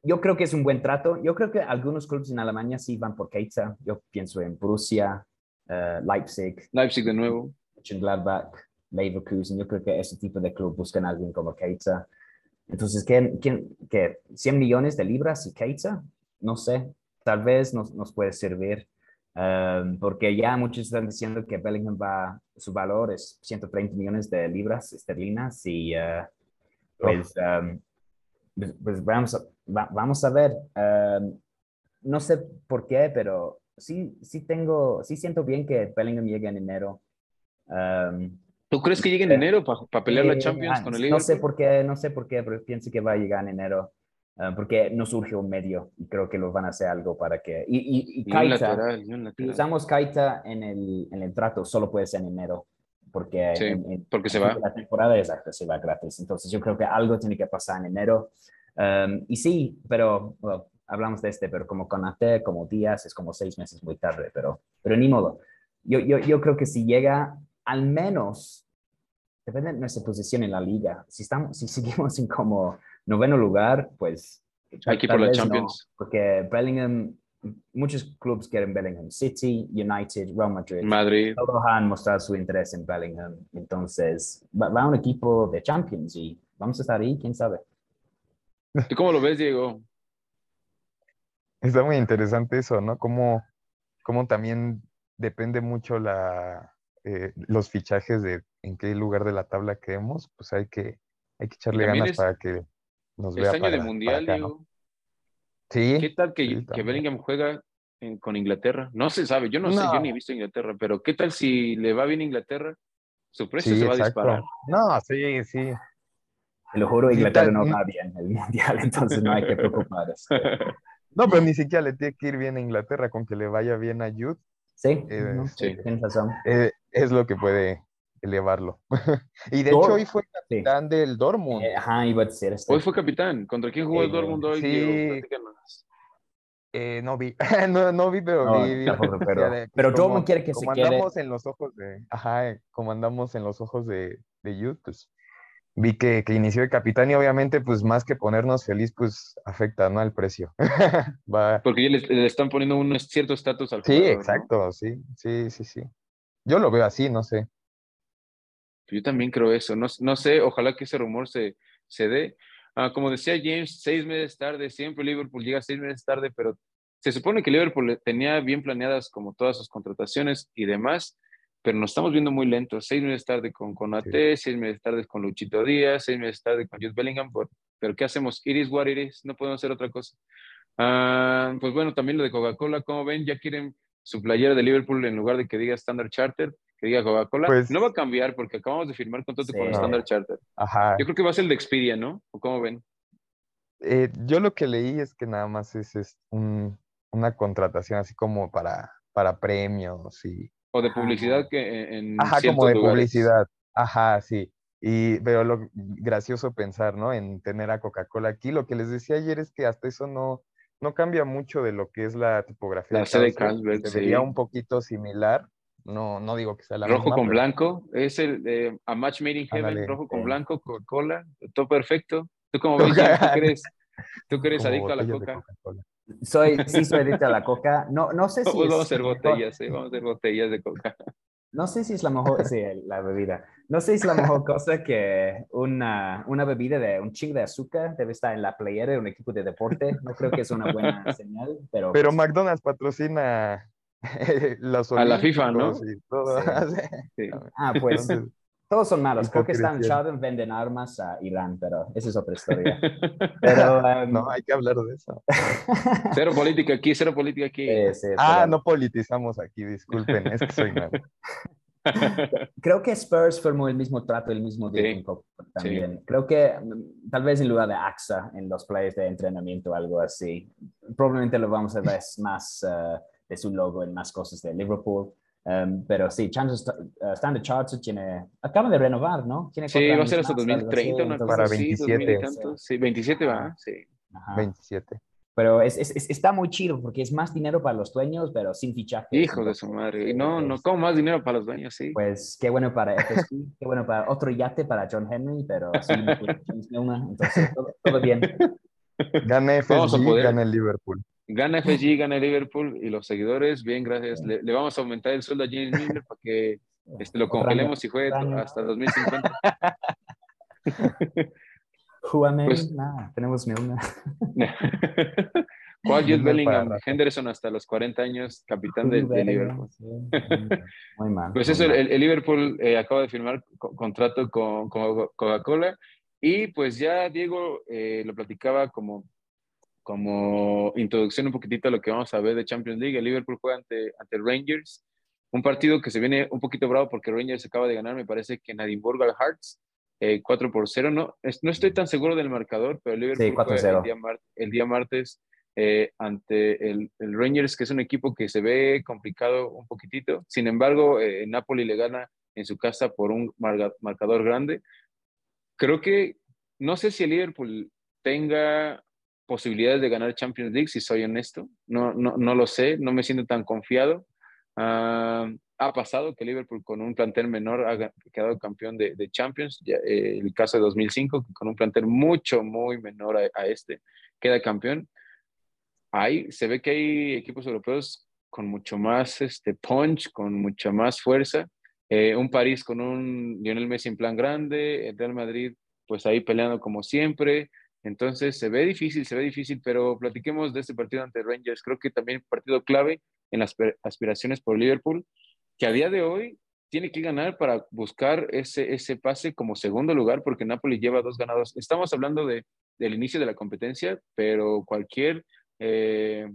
yo creo que es un buen trato. Yo creo que algunos clubes en Alemania sí van por Keita. Yo pienso en Borussia, uh, Leipzig. Leipzig de nuevo. Gladbach, Leverkusen. Yo creo que ese tipo de club buscan a alguien como Keita. Entonces, ¿qué, quién, qué, 100 millones de libras y Keita? No sé. Tal vez nos, nos puede servir. Um, porque ya muchos están diciendo que Bellingham va, su valor es 130 millones de libras esterlinas y uh, pues, um, pues, pues, vamos, a, vamos a ver. Um, no sé por qué, pero sí, sí tengo, sí siento bien que Bellingham llegue en enero. ¿Tú crees que llegue en enero para pelear la Champions con el Liverpool? No sé por qué, no sé por qué, pero pienso que va a llegar en enero. Ah, porque no surge un medio y creo que lo van a hacer algo para que... Y, y, y, Kaita, si usamos Kaita en el, en el trato, solo puede ser en enero, porque, en, porque se va. La temporada exacta se va gratis. Entonces yo creo que algo tiene que pasar en enero. Um, y sí, pero hablamos de este, pero como con AT, como Díaz, es como seis meses muy tarde, pero, pero ni modo. Yo, yo, yo creo que si llega al menos, depende de nuestra posición en la liga, si, estamos, si seguimos en como noveno lugar, pues... Hay que por la Champions. porque Bellingham, muchos clubes quieren Bellingham. City, United, Real Madrid. Madrid. Todos han mostrado su interés en Bellingham. Entonces, va, a un equipo de Champions y vamos a estar ahí, quién sabe. ¿Tú cómo lo ves, Diego? Está muy interesante eso, ¿no? Como, como también depende mucho la, eh, los fichajes de en qué lugar de la tabla quedemos, pues hay que, hay que echarle ganas para que nos vea. año de mundial. Sí. ¿Qué tal que, que Bellingham juega con Inglaterra? No se sabe, yo no, sé, yo ni he visto Inglaterra, pero ¿qué tal si le va bien Inglaterra? Su precio se va a disparar. No, sí, sí. Te lo juro, Inglaterra no va bien el mundial, entonces no hay que preocuparse. No, pero ni siquiera le tiene que ir bien a Inglaterra, con que le vaya bien a Jude. Sí, eh, sí. tienes razón. Eh, es lo que puede elevarlo. y de hecho hoy fue capitán del Dortmund. Eh, ajá, iba a decir esto. Hoy fue capitán. ¿Contra quién jugó el Dortmund hoy? Sí. Eh, no vi, no, no, vi, pero vi. pero, pero Dortmund quiere que se quede. andamos en los ojos de, ajá, como andamos en los ojos de, de Youth, pues vi que, que, inició el capitán y obviamente, pues más que ponernos feliz, pues afecta, ¿no? Al precio. Va. Porque ya le, están poniendo un cierto estatus al Sí, exacto, sí, sí, sí, sí. Yo lo veo así, no sé. Yo también creo eso. No, no sé, ojalá que ese rumor se, se dé. Ah, como decía James, seis meses tarde, siempre Liverpool llega seis meses tarde, pero se supone que Liverpool tenía bien planeadas como todas sus contrataciones y demás, pero nos estamos viendo muy lentos. Seis meses tarde con Conate, seis meses tarde con Luchito Díaz, seis meses tarde con Jude Bellingham, pero ¿qué hacemos? Iris what iris, no podemos hacer otra cosa. Ah, pues bueno, también lo de Coca-Cola, como ven, ya quieren su playera de Liverpool en lugar de que diga Standard Charter, que diga Coca-Cola, pues no va a cambiar porque acabamos de firmar contrato con Standard Charter. Ajá. Yo creo que va a ser el de Expedia, ¿no? ¿O cómo ven? Eh, yo lo que leí es que nada más es, es un, una contratación así como para, para premios y... O de publicidad que en... Ajá, como de publicidad. Ajá, sí. Y, pero lo gracioso pensar, ¿no? En tener a Coca-Cola aquí. Lo que les decía ayer es que hasta eso no, no cambia mucho de lo que es la tipografía. La sede Carlsberg, Sería un poquito similar. No, no digo que sea la rojo con blanco, es el de A Match Made in Heaven, rojo con blanco, Coca-Cola, todo perfecto. ¿Tú cómo ves? ¿Tú crees, ¿tú crees adicto a la coca? Soy, sí, soy adicto a la coca. No, no sé si. Vamos a hacer botellas, ¿eh? vamos a hacer botellas de coca. No sé si es la mejor, sí, la bebida. No sé si es la mejor cosa que una, una bebida de un ching de azúcar debe estar en la playera de un equipo de deporte. No creo que es una buena señal, pero... Pero pues McDonald's patrocina los A la FIFA, ¿no? Sí. Ah, pues todos son malos. Creo que Stan Sheldon venden armas a Irán, pero esa es otra historia. Pero, em, no, hay que hablar de eso. cero política aquí, cero política aquí. ah, no politizamos aquí, disculpen, es que soy nuevo. Creo que Spurs formó el mismo trato el mismo día con también. Creo que mm, tal vez en lugar de AXA en los plays de entrenamiento o algo así. Probablemente lo vamos a ver más uh, de su logo en más cosas de Liverpool. Um, pero sí, Chances, uh, Standard Chartered tiene, acaba de renovar, ¿no? Tiene sí, va a ser hasta 2030, una para 27. sí, 27 va, sí. Ajá. 27. Pero es, es, está muy chido porque es más dinero para los dueños, pero sin fichaje. Hijo de su madre. No, no, ¿cómo más dinero para los dueños? Sí. Pues qué bueno para FSG, qué bueno para otro yate para John Henry, pero sí, entonces todo, todo bien. Gana FSG, gana el Liverpool. Gana FSG, gana Liverpool y los seguidores, bien, gracias. Le, le vamos a aumentar el sueldo a James Miller para que este, lo congelemos y juegue hasta 2050. Juame, pues, nada, tenemos ni una. ¿Cuál Jude Bellingham? Henderson hasta los 40 años, capitán de, de Liverpool. Muy mal. Pues eso, el, el, Liverpool eh, acaba de firmar co contrato con, con Coca-Cola y pues ya Diego eh, lo platicaba como, como introducción un poquitito a lo que vamos a ver de Champions League. El Liverpool juega ante, ante Rangers, un partido que se viene un poquito bravo porque Rangers acaba de ganar, me parece que en Edimburgo al Hearts eh, 4 por 0. No, no estoy tan seguro del marcador, pero Liverpool sí, el, día el, día martes eh, ante el, el, Rangers, que es un equipo que se ve complicado un poquitito. Sin embargo, eh, Napoli le gana en su casa por un marcador grande. Creo que no sé si el Liverpool tenga posibilidades de ganar Champions League, si soy honesto. No, no, no lo sé, no me siento tan confiado. Uh, ha pasado que Liverpool con un plantel menor ha quedado campeón de, de Champions, ya, eh, el caso de 2005, con un plantel mucho, muy menor a, a, este, queda campeón. Ahí se ve que hay equipos europeos con mucho más este, punch, con mucha más fuerza. Eh, un París con un Lionel Messi en plan grande, el Real Madrid pues ahí peleando como siempre. Entonces se ve difícil, se ve difícil, pero platiquemos de este partido ante Rangers. Creo que también partido clave en las aspiraciones por Liverpool que a día de hoy tiene que ganar para buscar ese, ese pase como segundo lugar, porque Napoli lleva dos ganados. Estamos hablando de, del inicio de la competencia, pero cualquier eh,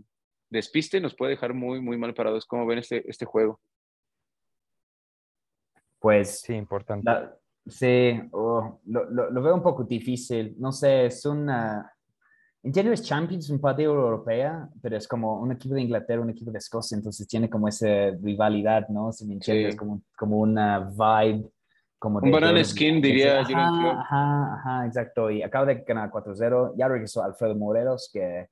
despiste nos puede dejar muy, muy mal parados. ¿Cómo ven este, este juego? Pues sí, importante. La, sí, oh, lo, lo, lo, veo un poco difícil. No sé, es una Entiendo es Champions, un partido europea, pero es como un equipo de Inglaterra, un equipo de Escocia, entonces tiene como esa rivalidad, ¿no? Si me entiendes, sí. como, como una vibe. Como un banana skin, diría ajá, ajá, ajá, exacto. Y acaba de ganar 4-0. Ya regresó Alfredo Morelos, que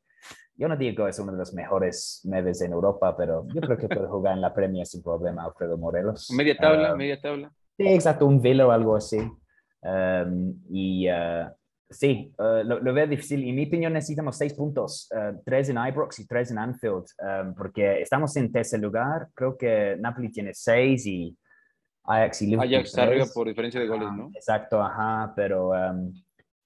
yo no digo que es uno de los mejores medes en Europa, pero yo creo que puede jugar en la Premier sin problema, Alfredo Morelos. Media tabla, uh, media tabla. Exacto, un Villa o algo así. Um, y. Uh, Sí, uh, lo, lo, veo difícil. En mi opinión, necesitamos seis puntos, uh, tres en Ibrox y tres en Anfield, um, porque estamos en tercer lugar. Creo que Napoli tiene seis y Ajax y Liverpool. Ajax está arriba por diferencia de goles, ¿no? Exacto, ajá, pero um,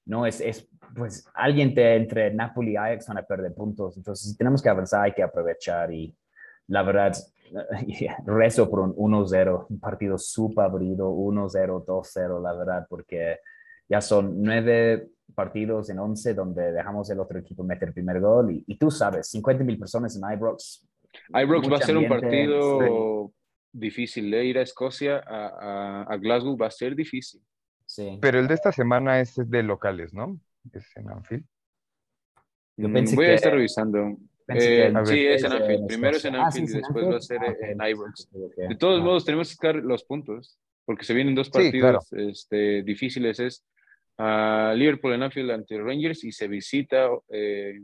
no es, es, pues alguien te, entre Napoli y Ajax van a perder puntos. Entonces, si tenemos que avanzar, hay que aprovechar. Y la verdad, rezo por un 1-0, un partido súper abrido, 1-0, 2-0, la verdad, porque ya son nueve partidos en 11 donde dejamos el otro equipo meter el primer gol y, y tú sabes, 50 mil personas en Ibrox. Ibrox va a ser un partido sí. difícil, de ¿eh? ir a Escocia, a, a, a, Glasgow va a ser difícil. Sí. Pero el de esta semana es de locales, ¿no? Es en Anfield. Yo pensé mm, Voy que, a estar revisando. Eh, sí, es en Anfield. Primero es en Anfield ah, sí, y después va a ser ah, en Ibrox. Okay. De todos ah. modos, tenemos que buscar los puntos, porque se vienen dos partidos claro. este, difíciles. Es a Liverpool en Anfield ante Rangers y se visita eh,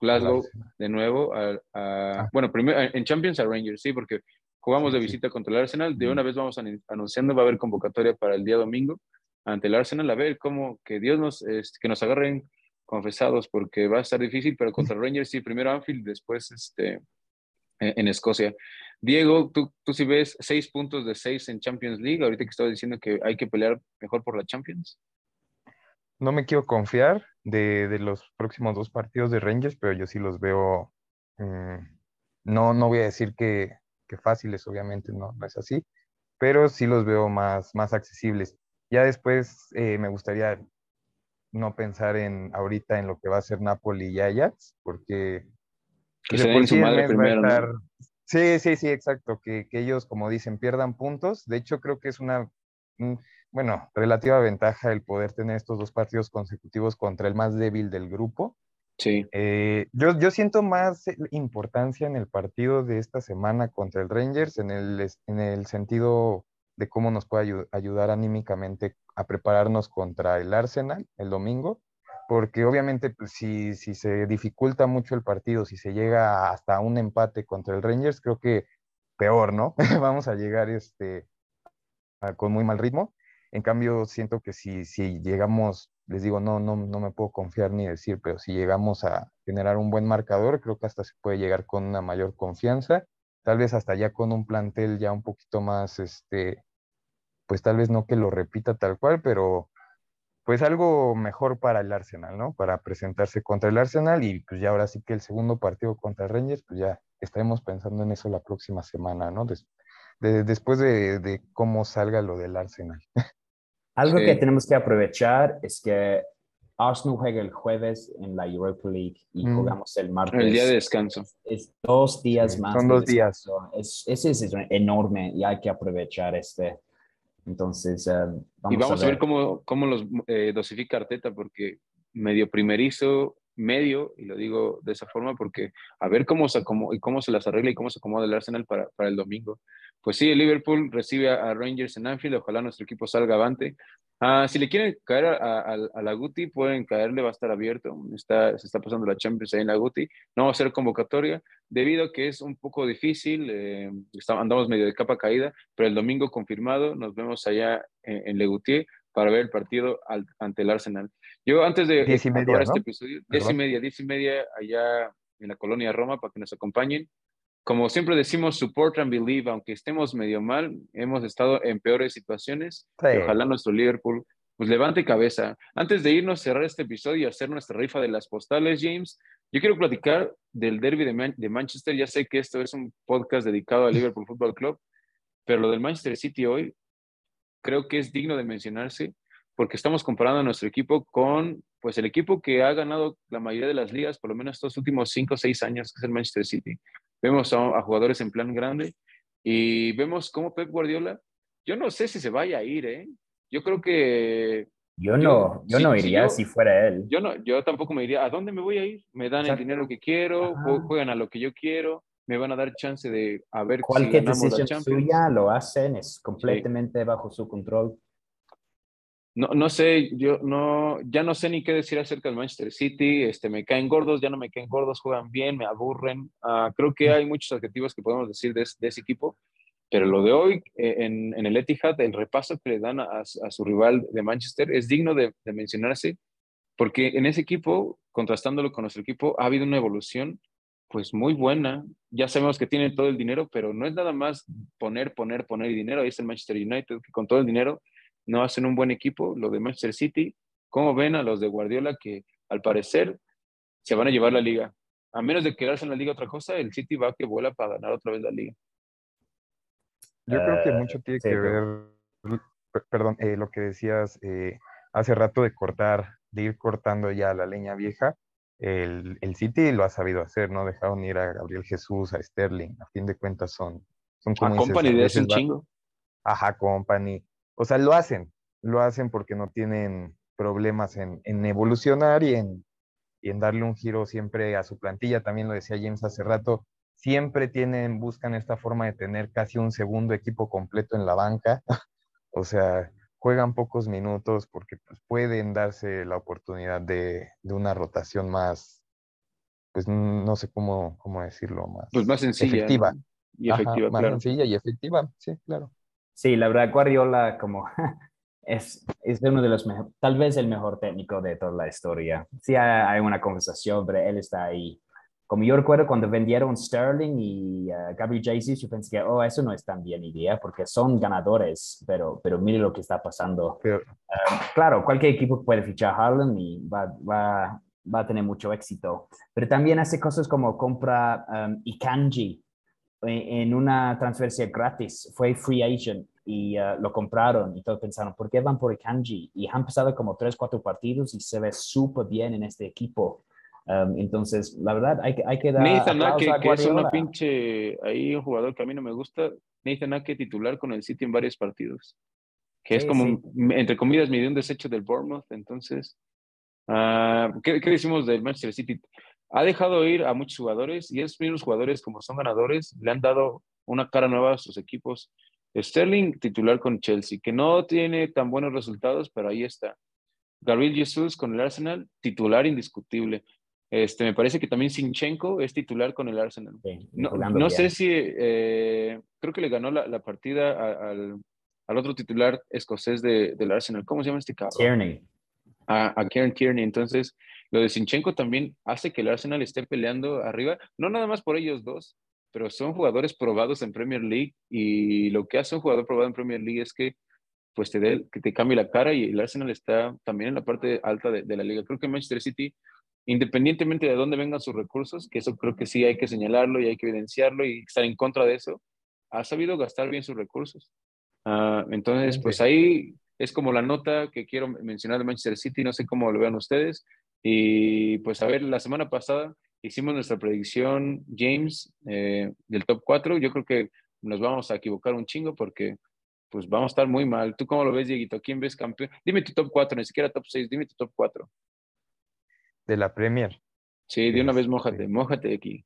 Glasgow de nuevo. A, a, ah. Bueno, primero en Champions a Rangers, sí, porque jugamos de visita contra el Arsenal. De una vez vamos anunciando, va a haber convocatoria para el día domingo ante el Arsenal, a ver cómo que Dios nos, este, que nos agarren confesados, porque va a estar difícil, pero contra Rangers sí, primero Anfield, después este, en Escocia. Diego, tú, tú sí ves seis puntos de seis en Champions League, ahorita que estaba diciendo que hay que pelear mejor por la Champions no me quiero confiar de, de, los próximos dos partidos de Rangers, pero yo sí los veo, eh, no, no voy a decir que, que fáciles, obviamente no, no, es así, pero sí los veo más, más accesibles. Ya después eh, me gustaría no pensar en ahorita en lo que va a ser Napoli y Ajax, porque que se den su madre primero, estar... ¿no? Sí, sí, sí, exacto, que, que, ellos, como dicen, pierdan puntos. De hecho, creo que es una, bueno, relativa ventaja el poder tener estos dos partidos consecutivos contra el más débil del grupo. Sí. Eh, yo, yo siento más importancia en el partido de esta semana contra el Rangers en el, en el sentido de cómo nos puede ayudar anímicamente a prepararnos contra el Arsenal el domingo, porque obviamente pues, si, si se dificulta mucho el partido, si se llega hasta un empate contra el Rangers, creo que peor, ¿no? Vamos a llegar este, con muy mal ritmo. En cambio, siento que si, si llegamos, les digo, no, no, no me puedo confiar ni decir, pero si llegamos a generar un buen marcador, creo que hasta se puede llegar con una mayor confianza, tal vez hasta ya con un plantel ya un poquito más, este, pues tal vez no que lo repita tal cual, pero pues algo mejor para el Arsenal, ¿no? Para presentarse contra el Arsenal y pues ya ahora sí que el segundo partido contra el Rangers, pues ya estaremos pensando en eso la próxima semana, ¿no? después de, cómo salga lo del Arsenal. Algo que tenemos que aprovechar es que Arsenal juega el jueves en la Europa League y mm. jugamos el martes. El día de descanso. Es dos días más. Son dos días. Es, ese es enorme y hay que aprovechar este. Entonces, eh, vamos y vamos a ver, cómo, cómo los eh, dosifica Arteta, porque medio primerizo, medio, y lo digo de esa forma porque a ver cómo se, cómo, y cómo se las arregla y cómo se acomoda el Arsenal para, para el domingo. Pues sí, el Liverpool recibe a, Rangers en Anfield, ojalá nuestro equipo salga avante. Ah, si le quieren caer a, la Guti, pueden caerle, va a estar abierto. Está, se está pasando la Champions ahí en la Guti. No va a ser convocatoria, debido a que es un poco difícil. Eh, andamos medio de capa caída, pero el domingo confirmado nos vemos allá en, en Le para ver el partido ante el Arsenal. Yo antes de diez y media, este episodio, diez y media, diez y media allá en la colonia Roma para que nos acompañen. Como siempre decimos, support and believe, aunque estemos medio mal, hemos estado en peores situaciones. ojalá nuestro Liverpool pues levante cabeza. Antes de irnos, cerrar este episodio y hacer nuestra rifa de las postales, James, yo quiero platicar del derby de, de Manchester. Ya sé que esto es un podcast dedicado al Liverpool Football Club, pero lo del Manchester City hoy creo que es digno de mencionarse porque estamos comparando a nuestro equipo con pues el equipo que ha ganado la mayoría de las ligas, por lo menos estos últimos cinco o seis años, que es el Manchester City. Vemos a, jugadores en plan grande y vemos cómo Pep Guardiola, yo no sé si se vaya a ir, ¿eh? Yo creo que... Yo no, yo, no iría si, fuera él. Yo, no, yo tampoco me iría, ¿a dónde me voy a ir? Me dan el dinero que quiero, juegan a lo que yo quiero, me van a dar chance de a ver Cualquier si decisión suya lo hacen, es completamente bajo su control. No, no sé, yo no, ya no sé ni qué decir acerca del Manchester City, este, me caen gordos, ya no me caen gordos, juegan bien, me aburren. Ah, creo que hay muchos adjetivos que podemos decir de, ese equipo, pero lo de hoy eh, en, en, el Etihad, el repaso que le dan a, a su rival de Manchester es digno de, de, mencionarse, porque en ese equipo, contrastándolo con nuestro equipo, ha habido una evolución pues muy buena. Ya sabemos que tienen todo el dinero, pero no es nada más poner, poner, poner dinero. Ahí está el Manchester United, que con todo el dinero no hacen un buen equipo. Lo de Manchester City, ¿cómo ven a los de Guardiola que al parecer se van a llevar la liga? A menos de quedarse en la liga otra cosa, el City va que vuela para ganar otra vez la liga. Yo creo que mucho tiene que ver, perdón, eh, lo que decías eh, hace rato de cortar, de ir cortando ya la leña vieja el, el, City lo ha sabido hacer, ¿no? Dejaron ir a Gabriel Jesús, a Sterling, a fin de cuentas son, son como... A Company de ese chingo. Ajá, Company. O sea, lo hacen, lo hacen porque no tienen problemas en, en evolucionar y en, y en darle un giro siempre a su plantilla. También lo decía James hace rato, siempre tienen, buscan esta forma de tener casi un segundo equipo completo en la banca. o sea, juegan pocos minutos porque pues, pueden darse la oportunidad de, una rotación más, pues no sé cómo, cómo decirlo, más, pues más sencilla. Efectiva. Y efectiva, más sencilla y efectiva, sí, claro. Sí, la verdad, Guardiola como es, es uno de los mejores, tal vez el mejor técnico de toda la historia. Sí hay, una conversación, pero él está ahí como yo recuerdo cuando vendieron Sterling y uh, Gabriel Jesus, yo pensé que, oh, eso no es tan bien idea porque son ganadores, pero, pero mire lo que está pasando. Um, claro, cualquier equipo puede fichar a Harlan y va, va, va, a tener mucho éxito, pero también hace cosas como compra um, Ikanji en, una transferencia gratis, fue free agent y uh, lo compraron y todos pensaron, ¿por qué van por Ikanji? Y han pasado como tres, cuatro partidos y se ve súper bien en este equipo. Um, entonces, la verdad, hay, hay que dar. Nathan Ake, que es una pinche. Ahí un jugador que a mí no me gusta. Nathan Ake titular con el City en varios partidos. que es como, entre comillas, medio un desecho del Bournemouth. Entonces, uh, ¿qué, ¿qué, decimos del Manchester City? Ha dejado ir a muchos jugadores y esos mismos jugadores, como son ganadores, le han dado una cara nueva a sus equipos. Sterling, titular con Chelsea, que no tiene tan buenos resultados, pero ahí está. Gabriel Jesús con el Arsenal, titular indiscutible. Este, me parece que también Sinchenko es titular con el Arsenal. no, sé si, eh, creo que le ganó la, partida al, otro titular escocés del Arsenal. ¿Cómo se llama este cabrón? Tierney. A, a Kieran Tierney. Entonces, lo de Sinchenko también hace que el Arsenal esté peleando arriba, no nada más por ellos dos, pero son jugadores probados en Premier League y lo que hace un jugador probado en Premier League es que pues te, dé, que te cambie la cara y el Arsenal está también en la parte alta de, de la liga. Creo que Manchester City independientemente de dónde vengan sus recursos, que eso creo que sí hay que señalarlo y hay que evidenciarlo y estar en contra de eso, ha sabido gastar bien sus recursos. Uh, entonces, pues ahí es como la nota que quiero mencionar de Manchester City, no sé cómo lo vean ustedes. Y pues a ver, la semana pasada hicimos nuestra predicción, James, eh, del top 4. Yo creo que nos vamos a equivocar un chingo porque pues vamos a estar muy mal. ¿Tú cómo lo ves, Dieguito? ¿Quién ves campeón? Dime tu top 4, ni siquiera top 6, dime tu top 4 de la Premier. Sí, de una vez mójate, mójate aquí.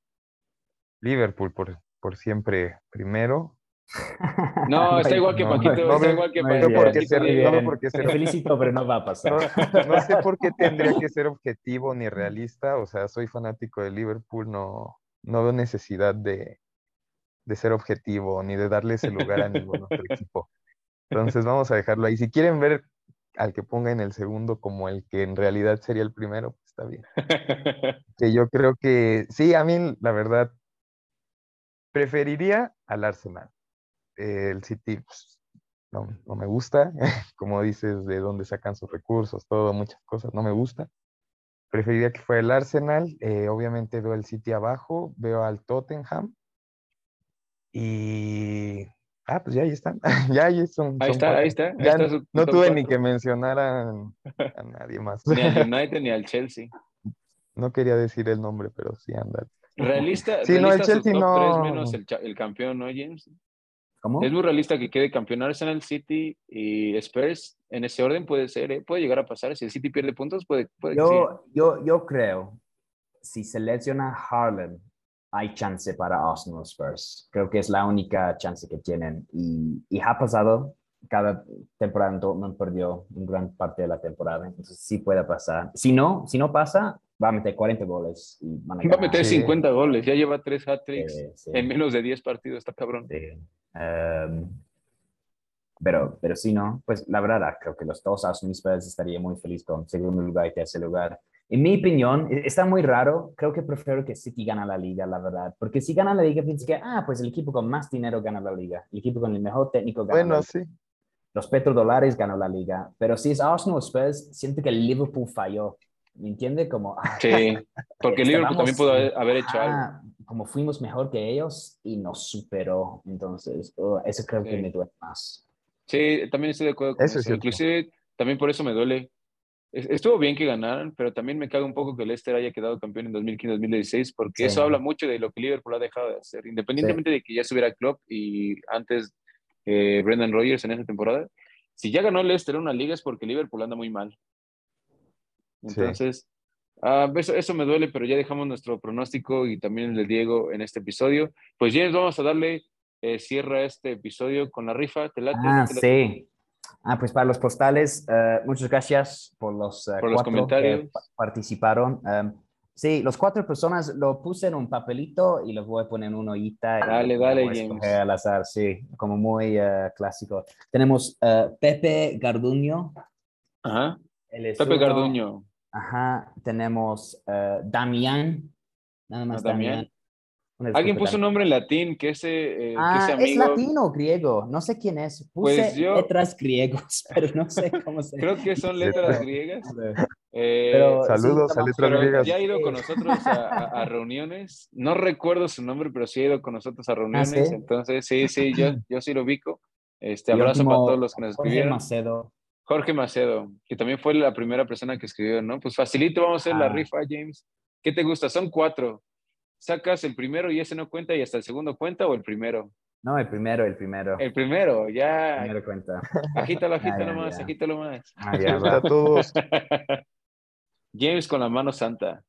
Liverpool por, por siempre primero. No, está igual que Paquito, está igual que Paquito. No porque ser, felicito, pero no va a pasar. No, sé por qué tendría que ser objetivo ni realista, o sea, soy fanático de Liverpool, no, no veo necesidad de, de ser objetivo ni de darle ese lugar a ningún otro equipo. Entonces vamos a dejarlo ahí. Si quieren ver al que ponga en el segundo como el que en realidad sería el primero, está bien. que yo creo que sí, a mí la verdad preferiría al Arsenal. El City pues, no, no, me gusta, como dices, de dónde sacan sus recursos, todo, muchas cosas, no me gusta. Preferiría que fuera el Arsenal. Eh, obviamente veo el City abajo, veo al Tottenham. Y Ah, pues ya ahí están. ya ahí son. Ahí está, ahí está. no tuve ni que mencionar a, nadie más. ni al United ni al Chelsea. No quería decir el nombre, pero sí anda. Realista. Sí, no, el Chelsea no. menos el, el, campeón, ¿no, James? ¿Cómo? Es muy realista que quede campeón Arsenal City y Spurs en ese orden puede ser, ¿eh? puede llegar a pasar. Si el City pierde puntos, puede, puede yo, yo, yo creo, si selecciona Harlan hay chance para Arsenal Spurs. Creo que es la única chance que tienen. Y, y ha pasado, cada temporada Dortmund perdió en gran parte de la temporada, entonces sí puede pasar. Si no, si no pasa, va a meter 40 goles. Y van a, va a meter 50 goles, ya lleva 3 hat-tricks en menos de 10 partidos, está cabrón. Um, pero, pero si no, pues la verdad, creo que los dos Arsenal Spurs estaría muy feliz con segundo lugar y tercer lugar. En mi opinión, e, está muy raro. Creo que prefiero que City gane la liga, la verdad. Porque si gana la liga, pienso que, ah, pues el equipo con más dinero gana la liga. El equipo con el mejor técnico gana bueno, la sí. Los petrodólares ganó la liga. Pero si es Arsenal Spurs, siento que el Liverpool falló. ¿Me entiende? Como, ah, sí, porque el Liverpool también pudo haber, hecho algo. Como fuimos mejor que ellos y nos superó. Entonces, oh, eso creo que me duele más. Sí, también estoy de acuerdo con eso. eso. Inclusive, también por eso me duele estuvo bien que ganaran, pero también me caga un poco que Leicester haya quedado campeón en 2015-2016, porque eso habla mucho de lo que Liverpool ha dejado de hacer, independientemente de que ya subiera Klopp y antes eh, Brendan Rodgers en esa temporada. Si ya ganó Leicester una liga es porque Liverpool anda muy mal. Entonces, ah, eso, me duele, pero ya dejamos nuestro pronóstico y también el de Diego en este episodio. Pues James, vamos a darle eh, cierre a este episodio con la rifa. ¿Te late? Ah, sí. Ah, pues para los postales, eh, muchas gracias por los, uh, los comentarios. que participaron. Um, sí, los cuatro personas lo puse en un papelito y los voy a poner en una ollita. Dale, dale, James. Al azar, sí, como muy uh, clásico. Tenemos Pepe Garduño. Ajá. Pepe Garduño. Ajá. Tenemos Damián. Nada más Damián. Alguien puso un nombre en latín, que ese, eh, ah, es latino o griego, no sé quién es. Puse pues letras griegos, pero no sé cómo se Creo que son letras griegas. Eh, Saludos a letras griegas. Ya ha ido con nosotros a, reuniones. No recuerdo su nombre, pero sí ha ido con nosotros a ah, reuniones. Entonces, sí, sí, yo, yo sí lo ubico. Este, abrazo para todos los que nos escribieron. Jorge Macedo. Jorge Macedo, que también fue la primera persona que escribió, ¿no? Pues facilito, vamos a hacer la ah. rifa, James. ¿Qué te gusta? Son cuatro sacas el primero y ese no cuenta y hasta el segundo cuenta o el primero. No, el primero, el primero. El primero, ya. El primero cuenta. Agítalo, agítalo Ya, ya, más, ya. agítalo más. Ah, ya, Está va. todos. James con la mano santa.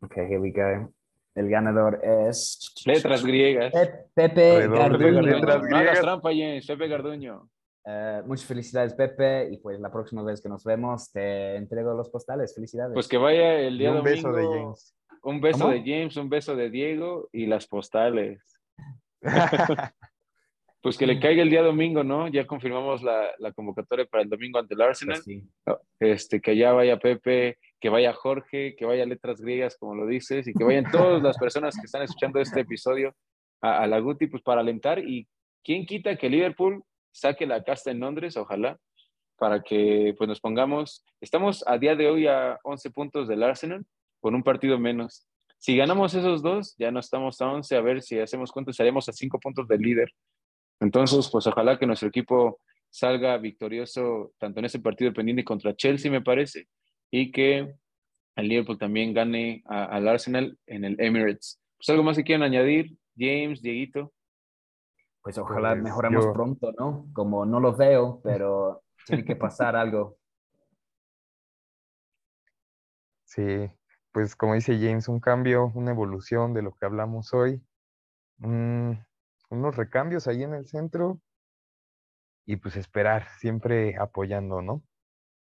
Ok, here we go. El ganador es... Letras griegas. Pe- Pepe Redoble, Garduño. letras No hagas griegas. trampa, James. Pepe Garduño. Eh, muchas felicidades, Pepe. Y pues la próxima vez que nos vemos, te entrego los postales. Felicidades. Pues que vaya el Y día un beso domingo. de James. Un beso ¿Cómo? de James, un beso de Diego y las postales. Pues que le caiga el día domingo, ¿no? Ya confirmamos la, la convocatoria para el domingo ante el Arsenal. Pues sí. Este, que ya vaya Pepe, que vaya Jorge, que vaya Letras Griegas, como lo dices, y que vayan todas las personas que están escuchando este episodio a, a la Guti, pues para alentar. Y quién quita que Liverpool saque la casta en Londres, ojalá, para que pues nos pongamos. Estamos a día de hoy a 11 puntos del Arsenal, con un partido menos. Si ganamos esos dos, ya no estamos a 11, a ver si hacemos cuentas, estaremos a 5 puntos del líder. Entonces, pues ojalá que nuestro equipo salga victorioso tanto en ese partido pendiente contra Chelsea, me parece, y que el Liverpool también gane al Arsenal en el Emirates. Pues algo más que quieran añadir, James, Dieguito. Pues ojalá Pues mejoremos yo- pronto, ¿no? Como no lo veo, pero tiene que pasar algo. Sí, pues como dice James, un cambio, una evolución de lo que hablamos hoy, un- unos recambios ahí en el centro y pues esperar, siempre apoyando, ¿no?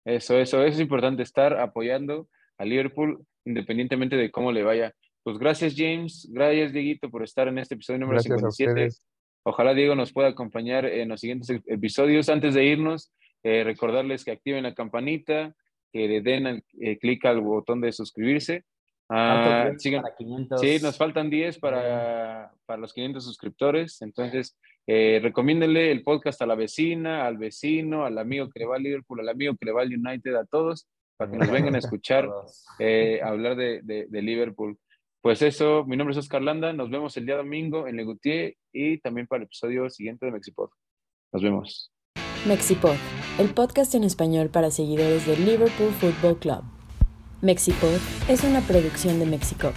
Eso, eso, eso es importante, estar apoyando a Liverpool independientemente de cómo le vaya. Pues gracias, James, gracias, Dieguito, por estar en este episodio número Gracias a 57. ustedes. Ojalá Diego nos pueda acompañar en los siguientes ep- episodios. Antes de irnos, eh, recordarles que activen la campanita, que le den eh, clic al botón de suscribirse. Ah, sigan- para 500. Sí, nos faltan 10 para, para los 500 suscriptores. Entonces, eh, recomiéndenle el podcast a la vecina, al vecino, al amigo que le va al Liverpool, al amigo que le va al United, a todos, para que nos vengan a escuchar eh, hablar de, de- de Liverpool. Pues eso, mi nombre es Oscar Landa. Nos vemos el día domingo en Legutier y también para el episodio siguiente de Mexipod. Nos vemos. Mexipod, el podcast en español para seguidores del Liverpool Football Club. Mexipod es una producción de Mexico.